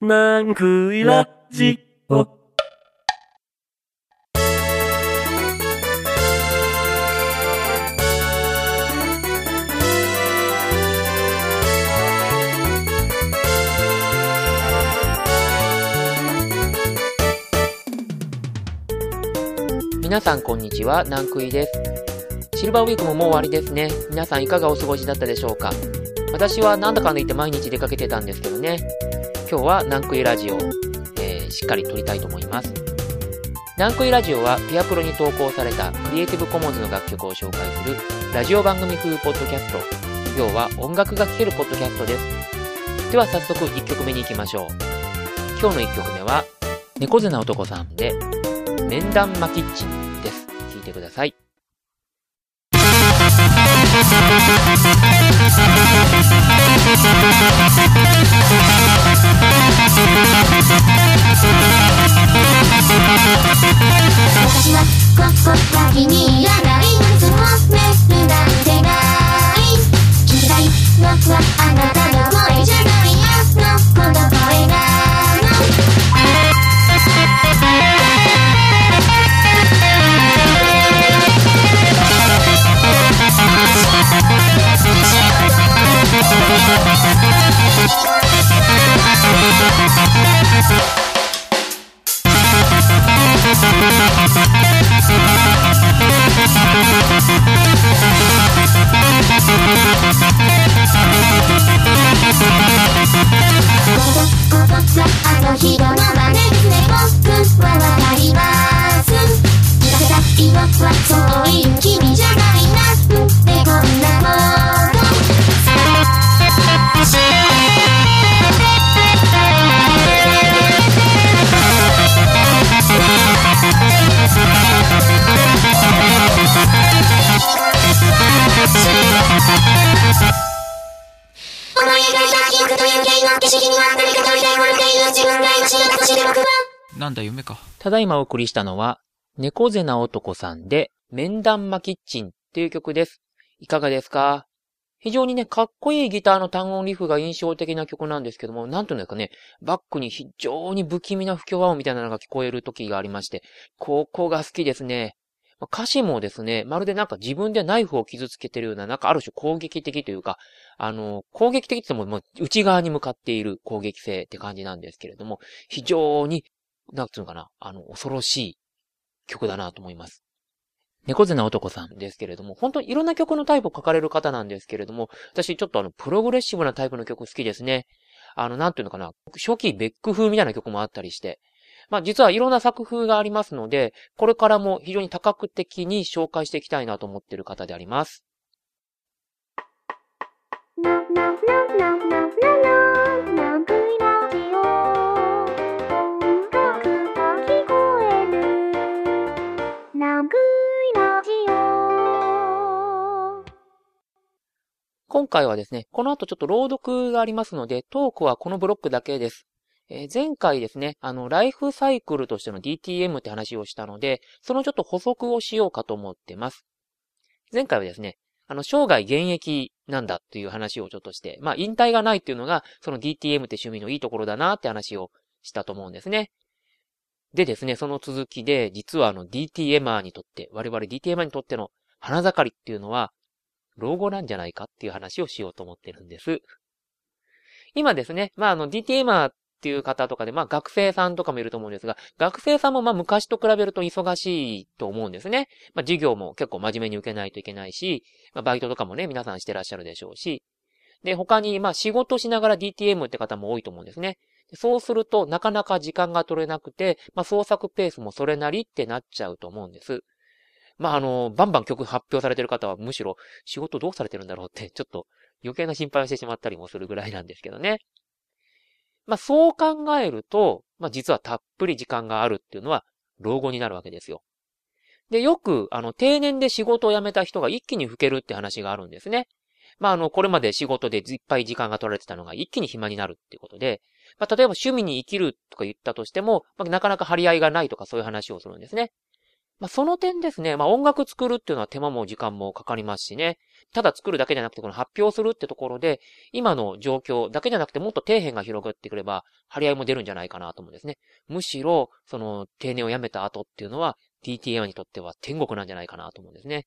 なんくいラジオ。皆さんこんにちは、ナンクイです。シルバーウィークももう終わりですね。皆さんいかがお過ごしだったでしょうか私はなんだかんだ言って毎日出かけてたんですけどね。今日はナンクイラジオ、えー、しっかり撮りたいと思います。ナンクイラジオはピアプロに投稿されたクリエイティブコモンズの楽曲を紹介するラジオ番組風ポッドキャスト。要は音楽が聴けるポッドキャストです。では早速1曲目に行きましょう。今日の1曲目は、猫背な男さんで、面談マキッチンです。聴いてください。私はここは気に入らない。いつもめるなんてない。聞きたい。僕はあなたの声じゃないあの子のなんだ夢か。ただいまお送りしたのは、猫背な男さんで、面談マキッチンっていう曲です。いかがですか？非常にね、かっこいいギターの単音リフが印象的な曲なんですけども、なんというかね、バックに非常に不気味な不協和音みたいなのが聞こえる時がありまして、ここが好きですね。歌詞もですね、まるでなんか自分でナイフを傷つけてるような、なんかある種攻撃的というか、あの、攻撃的って言っても、内側に向かっている攻撃性って感じなんですけれども、非常になんつうのかな、あの、恐ろしい曲だなと思います。猫背な男さんですけれども、本当にいろんな曲のタイプを書かれる方なんですけれども、私ちょっとあの、プログレッシブなタイプの曲好きですね。あの、なんていうのかな、初期ベック風みたいな曲もあったりして、まあ実はいろんな作風がありますので、これからも非常に多角的に紹介していきたいなと思っている方であります。今回はですね、この後ちょっと朗読がありますので、トークはこのブロックだけです。えー前回ですね、あの、ライフサイクルとしての DTM って話をしたので、そのちょっと補足をしようかと思ってます。前回はですね、あの、生涯現役なんだっていう話をちょっとして、まあ、引退がないっていうのが、その DTM って趣味のいいところだなって話をしたと思うんですね。でですね、その続きで、実はあの DTMer にとって、我々 DTMer にとっての花盛りっていうのは、老後なんじゃないかっていう話をしようと思ってるんです。今ですね、まあ、あの DTMer っていう方とかで、まあ学生さんとかもいると思うんですが、学生さんもまあ昔と比べると忙しいと思うんですね。まあ授業も結構真面目に受けないといけないし、まあバイトとかもね、皆さんしてらっしゃるでしょうし。で、他にまあ仕事しながら DTM って方も多いと思うんですね。そうすると、なかなか時間が取れなくて、まあ創作ペースもそれなりってなっちゃうと思うんです。まああの、バンバン曲発表されてる方はむしろ仕事どうされてるんだろうって、ちょっと余計な心配をしてしまったりもするぐらいなんですけどね。まあそう考えると、まあ実はたっぷり時間があるっていうのは老後になるわけですよ。で、よく、あの、定年で仕事を辞めた人が一気に老けるって話があるんですね。まあ、あの、これまで仕事でいっぱい時間が取られてたのが一気に暇になるっていうことで、まあ、例えば趣味に生きるとか言ったとしても、まあ、なかなか張り合いがないとかそういう話をするんですね。まあ、その点ですね、まあ、音楽作るっていうのは手間も時間もかかりますしね。ただ作るだけじゃなくて、この発表するってところで、今の状況だけじゃなくてもっと底辺が広がってくれば、張り合いも出るんじゃないかなと思うんですね。むしろ、その、定年を辞めた後っていうのは、DTM にとっては天国なんじゃないかなと思うんですね。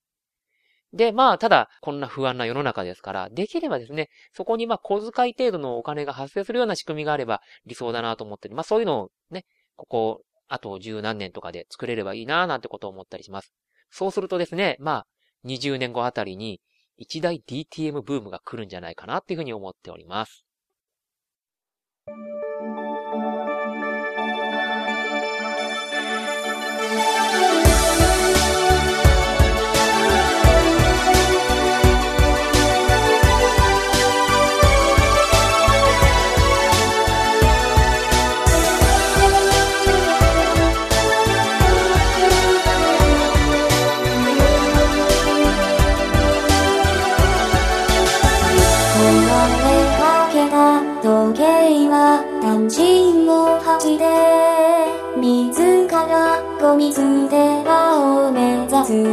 で、まあ、ただ、こんな不安な世の中ですから、できればですね、そこにまあ、小遣い程度のお金が発生するような仕組みがあれば理想だなと思ってまあ、そういうのをね、ここ、あと十何年とかで作れればいいななんてことを思ったりします。そうするとですね、まあ、20年後あたりに一大 DTM ブームが来るんじゃないかなっていうふうに思っております。水寺を目指す。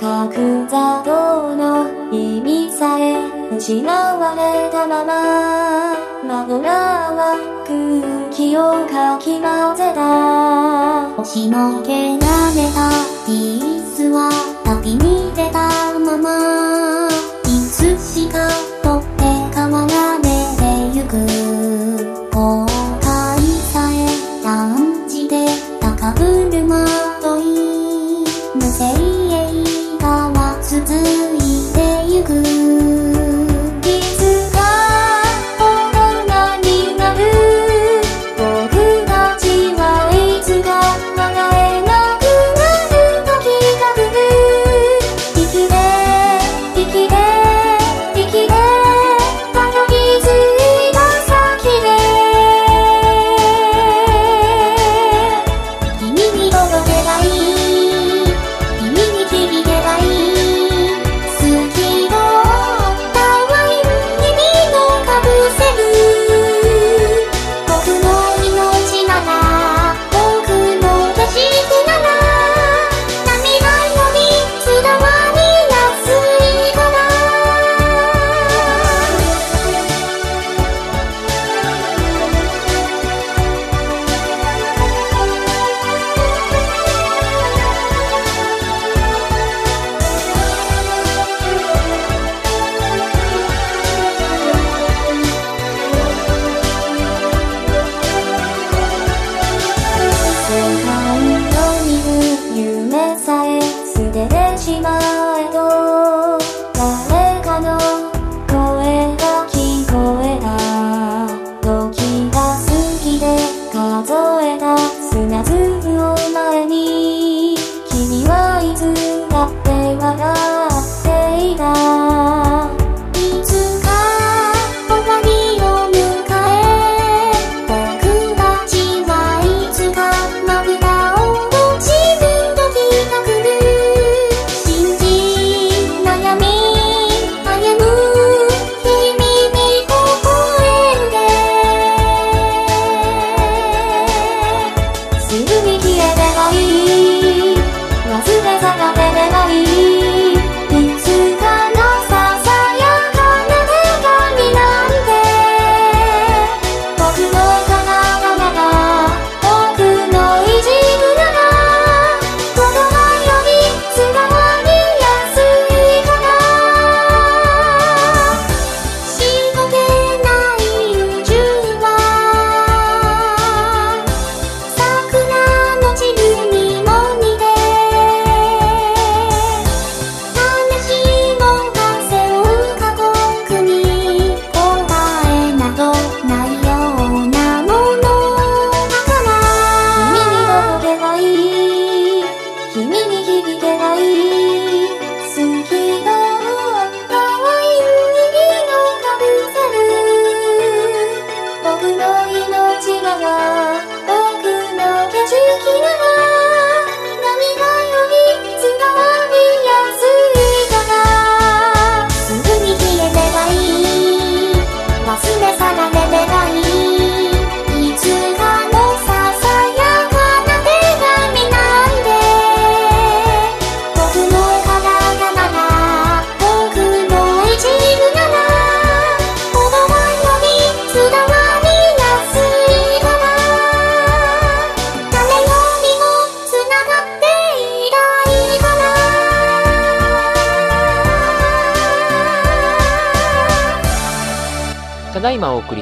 角砂糖の意味さえ失われたまま。マドラーは空気をかき混ぜた。押しのけられたティースは旅に出たまま。いつしか取って変わられてゆく。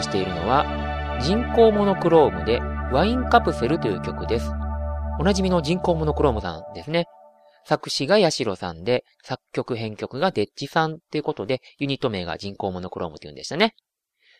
りしているのは、人工モノクロームでワインカプセルという曲です。おなじみの人工モノクロームさんですね。作詞がヤシロさんで、作曲編曲がデッチさんっていうことで、ユニット名が人工モノクロームっていうんでしたね。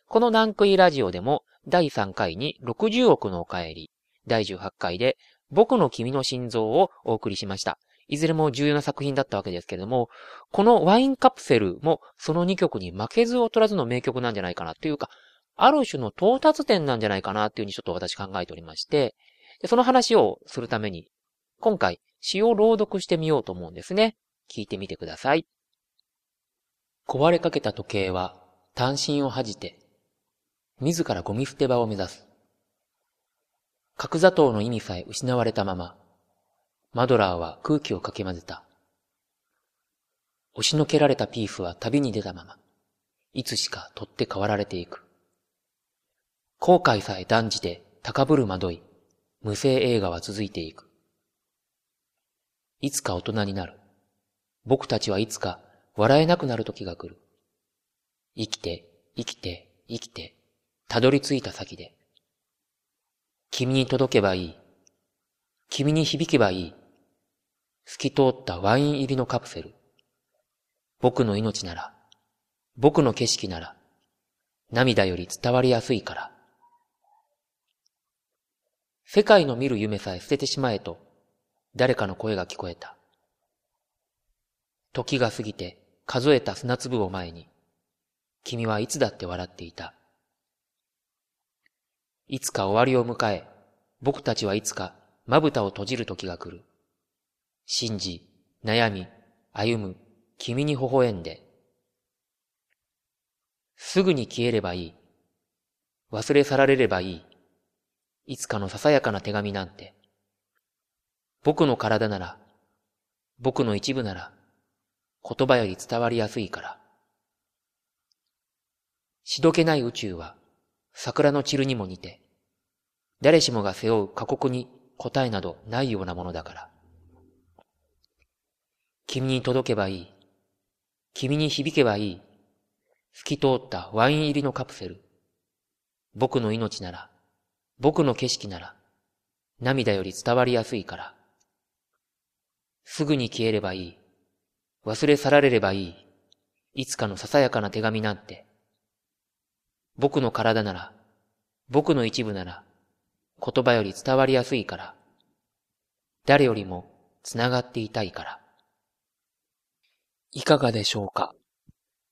このナンクイラジオでも、第3回に60億のお帰り、第18回で、僕の君の心臓をお送りしました。いずれも重要な作品だったわけですけれども、このワインカプセルもその2曲に負けず劣らずの名曲なんじゃないかなというか、ある種の到達点なんじゃないかなっていうふうにちょっと私考えておりまして、でその話をするために、今回詩を朗読してみようと思うんですね。聞いてみてください。壊れかけた時計は単身を恥じて、自らゴミ捨て場を目指す。角砂糖の意味さえ失われたまま、マドラーは空気をかき混ぜた。押しのけられたピースは旅に出たまま、いつしか取って代わられていく。後悔さえ断じて高ぶる惑い、無声映画は続いていく。いつか大人になる。僕たちはいつか笑えなくなる時が来る。生きて、生きて、生きて、たどり着いた先で。君に届けばいい。君に響けばいい。透き通ったワイン入りのカプセル。僕の命なら、僕の景色なら、涙より伝わりやすいから。世界の見る夢さえ捨ててしまえと、誰かの声が聞こえた。時が過ぎて数えた砂粒を前に、君はいつだって笑っていた。いつか終わりを迎え、僕たちはいつかまぶたを閉じる時が来る。信じ、悩み、歩む、君に微笑んで。すぐに消えればいい。忘れ去られればいい。いつかのささやかな手紙なんて。僕の体なら、僕の一部なら、言葉より伝わりやすいから。しどけない宇宙は、桜の散るにも似て、誰しもが背負う過酷に答えなどないようなものだから。君に届けばいい。君に響けばいい。透き通ったワイン入りのカプセル。僕の命なら、僕の景色なら、涙より伝わりやすいから。すぐに消えればいい。忘れ去られればいい。いつかのささやかな手紙なんて。僕の体なら、僕の一部なら、言葉より伝わりやすいから。誰よりも繋がっていたいから。いかがでしょうか？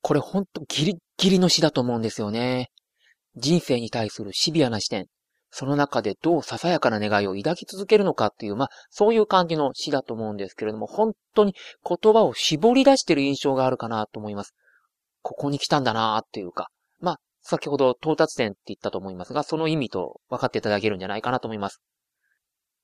これほんとギリッギリの詩だと思うんですよね。人生に対するシビアな視点。その中でどうささやかな願いを抱き続けるのかっていう、まあ、そういう感じの詩だと思うんですけれども、本当に言葉を絞り出してる印象があるかなと思います。ここに来たんだなっていうか、まあ、先ほど到達点って言ったと思いますが、その意味と分かっていただけるんじゃないかなと思います。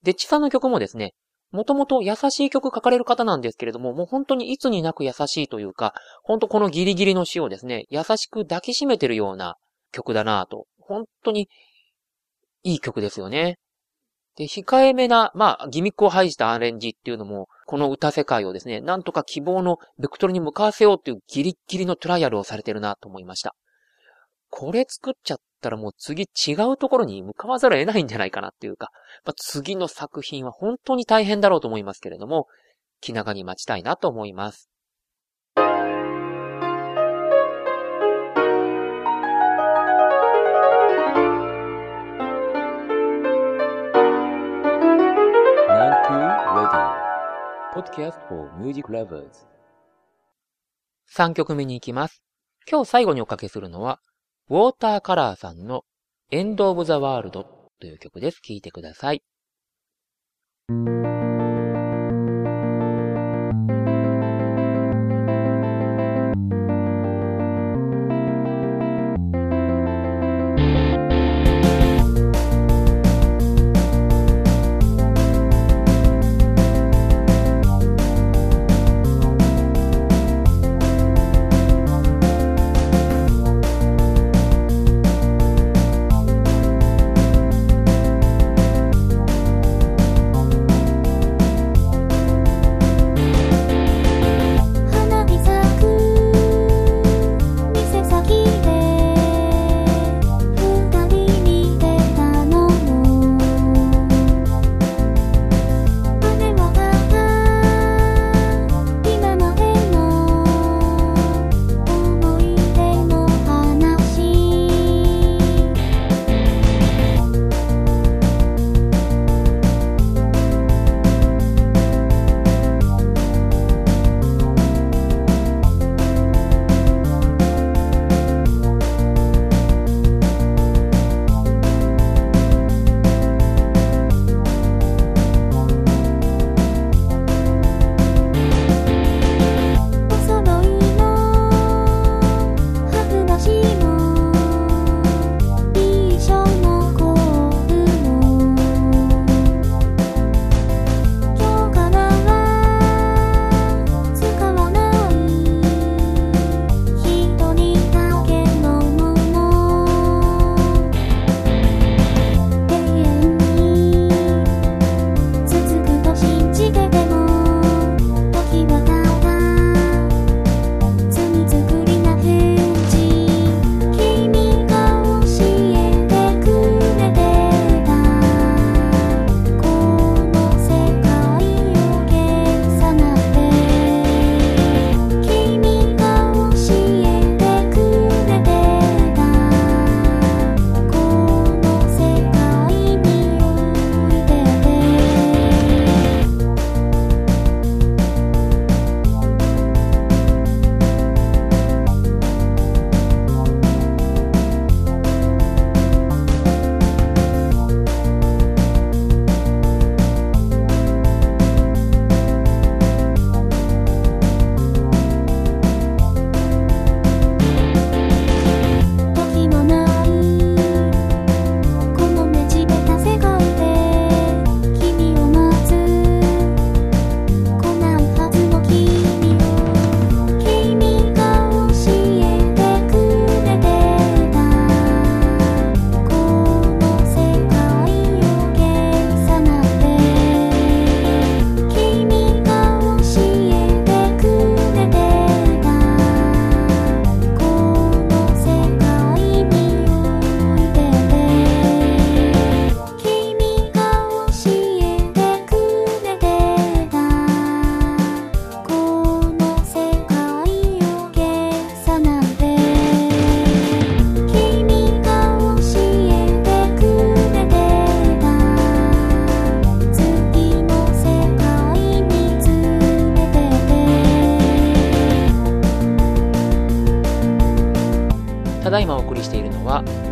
で、チさんの曲もですね、もともと優しい曲書かれる方なんですけれども、もう本当にいつになく優しいというか、本当このギリギリの詩をですね、優しく抱きしめてるような曲だなと、本当にいい曲ですよね。で、控えめな、まあ、ギミックを排したアレンジっていうのも、この歌世界をですね、なんとか希望のベクトルに向かわせようっていうギリッギリのトライアルをされてるなと思いました。これ作っちゃったらもう次違うところに向かわざるを得ないんじゃないかなっていうか、まあ、次の作品は本当に大変だろうと思いますけれども、気長に待ちたいなと思います。Podcast for Music Lovers 3曲目に行きます。今日最後におかけするのは、ウォーターカラーさんの End of the World という曲です。聴いてください。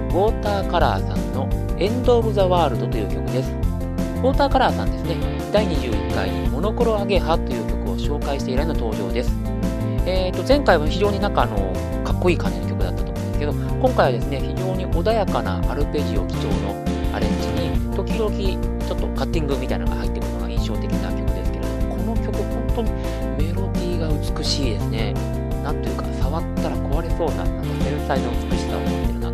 ウォーターカラーさんのエンド・オブ・ザ・ワールドという曲です。ウォーターカラーさんですね、第21回モノクロアゲハという曲を紹介して以来の登場です。えーと、前回は非常になんかあの、かっこいい感じの曲だったと思うんですけど、今回はですね、非常に穏やかなアルペジオ基調のアレンジに、時々ちょっとカッティングみたいなのが入ってくるのが印象的な曲ですけれども、この曲本当にメロディーが美しいですね。なんというか、触ったら壊れそうな、なんか繊細な美しさを持ってるな、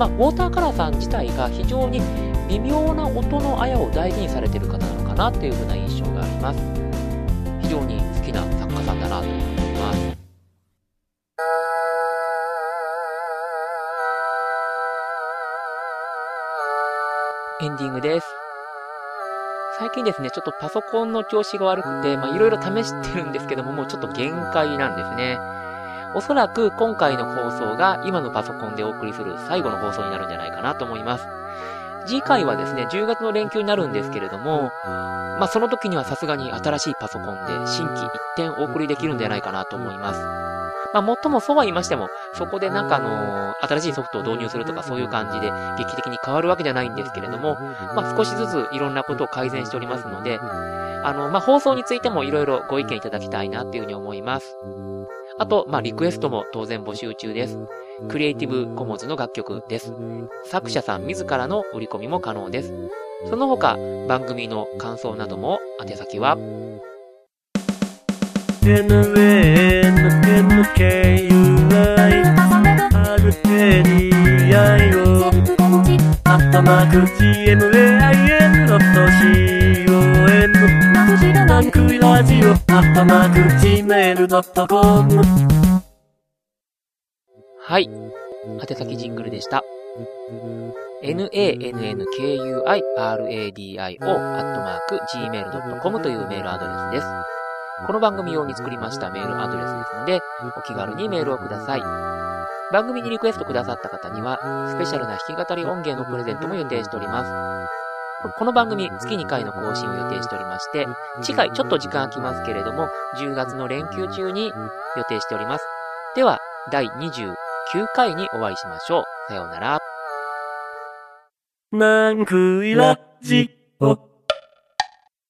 まあ、ウォーターカラーさん自体が非常に微妙な音のあやを大事にされてる方なのかなっていう風な印象があります。非常に好きな作家さんだなと思います。エンディングです。最近ですね、ちょっとパソコンの調子が悪くて、まあいろいろ試してるんですけども、もうちょっと限界なんですね。おそらく今回の放送が今のパソコンでお送りする最後の放送になるんじゃないかなと思います。次回はですね、10月の連休になるんですけれども、まあその時にはさすがに新しいパソコンで新規一点お送りできるんじゃないかなと思います。まあ、もっともそうは言いましても、そこでなんかあのー、新しいソフトを導入するとかそういう感じで劇的に変わるわけじゃないんですけれども、まあ、少しずついろんなことを改善しておりますので、あの、まあ、放送についてもいろいろご意見いただきたいなっていうふうに思います。あと、まあ、リクエストも当然募集中です。クリエイティブコモンズの楽曲です。作者さん自らの売り込みも可能です。その他、番組の感想なども宛先は、NANNKUI アルテリアイをアットマーク GMAIN ドット COM ナンクイラジオアットマーク Gmail.com はい。宛先ジングルでした。nannkui radio アットマーク gmail.com というメールアドレスです。この番組用に作りましたメールアドレスですので、お気軽にメールをください。番組にリクエストくださった方には、スペシャルな弾き語り音源のプレゼントも予定しております。この番組、月2回の更新を予定しておりまして、次回ちょっと時間空きますけれども、10月の連休中に予定しております。では、第29回にお会いしましょう。さようなら。なんくいラジオ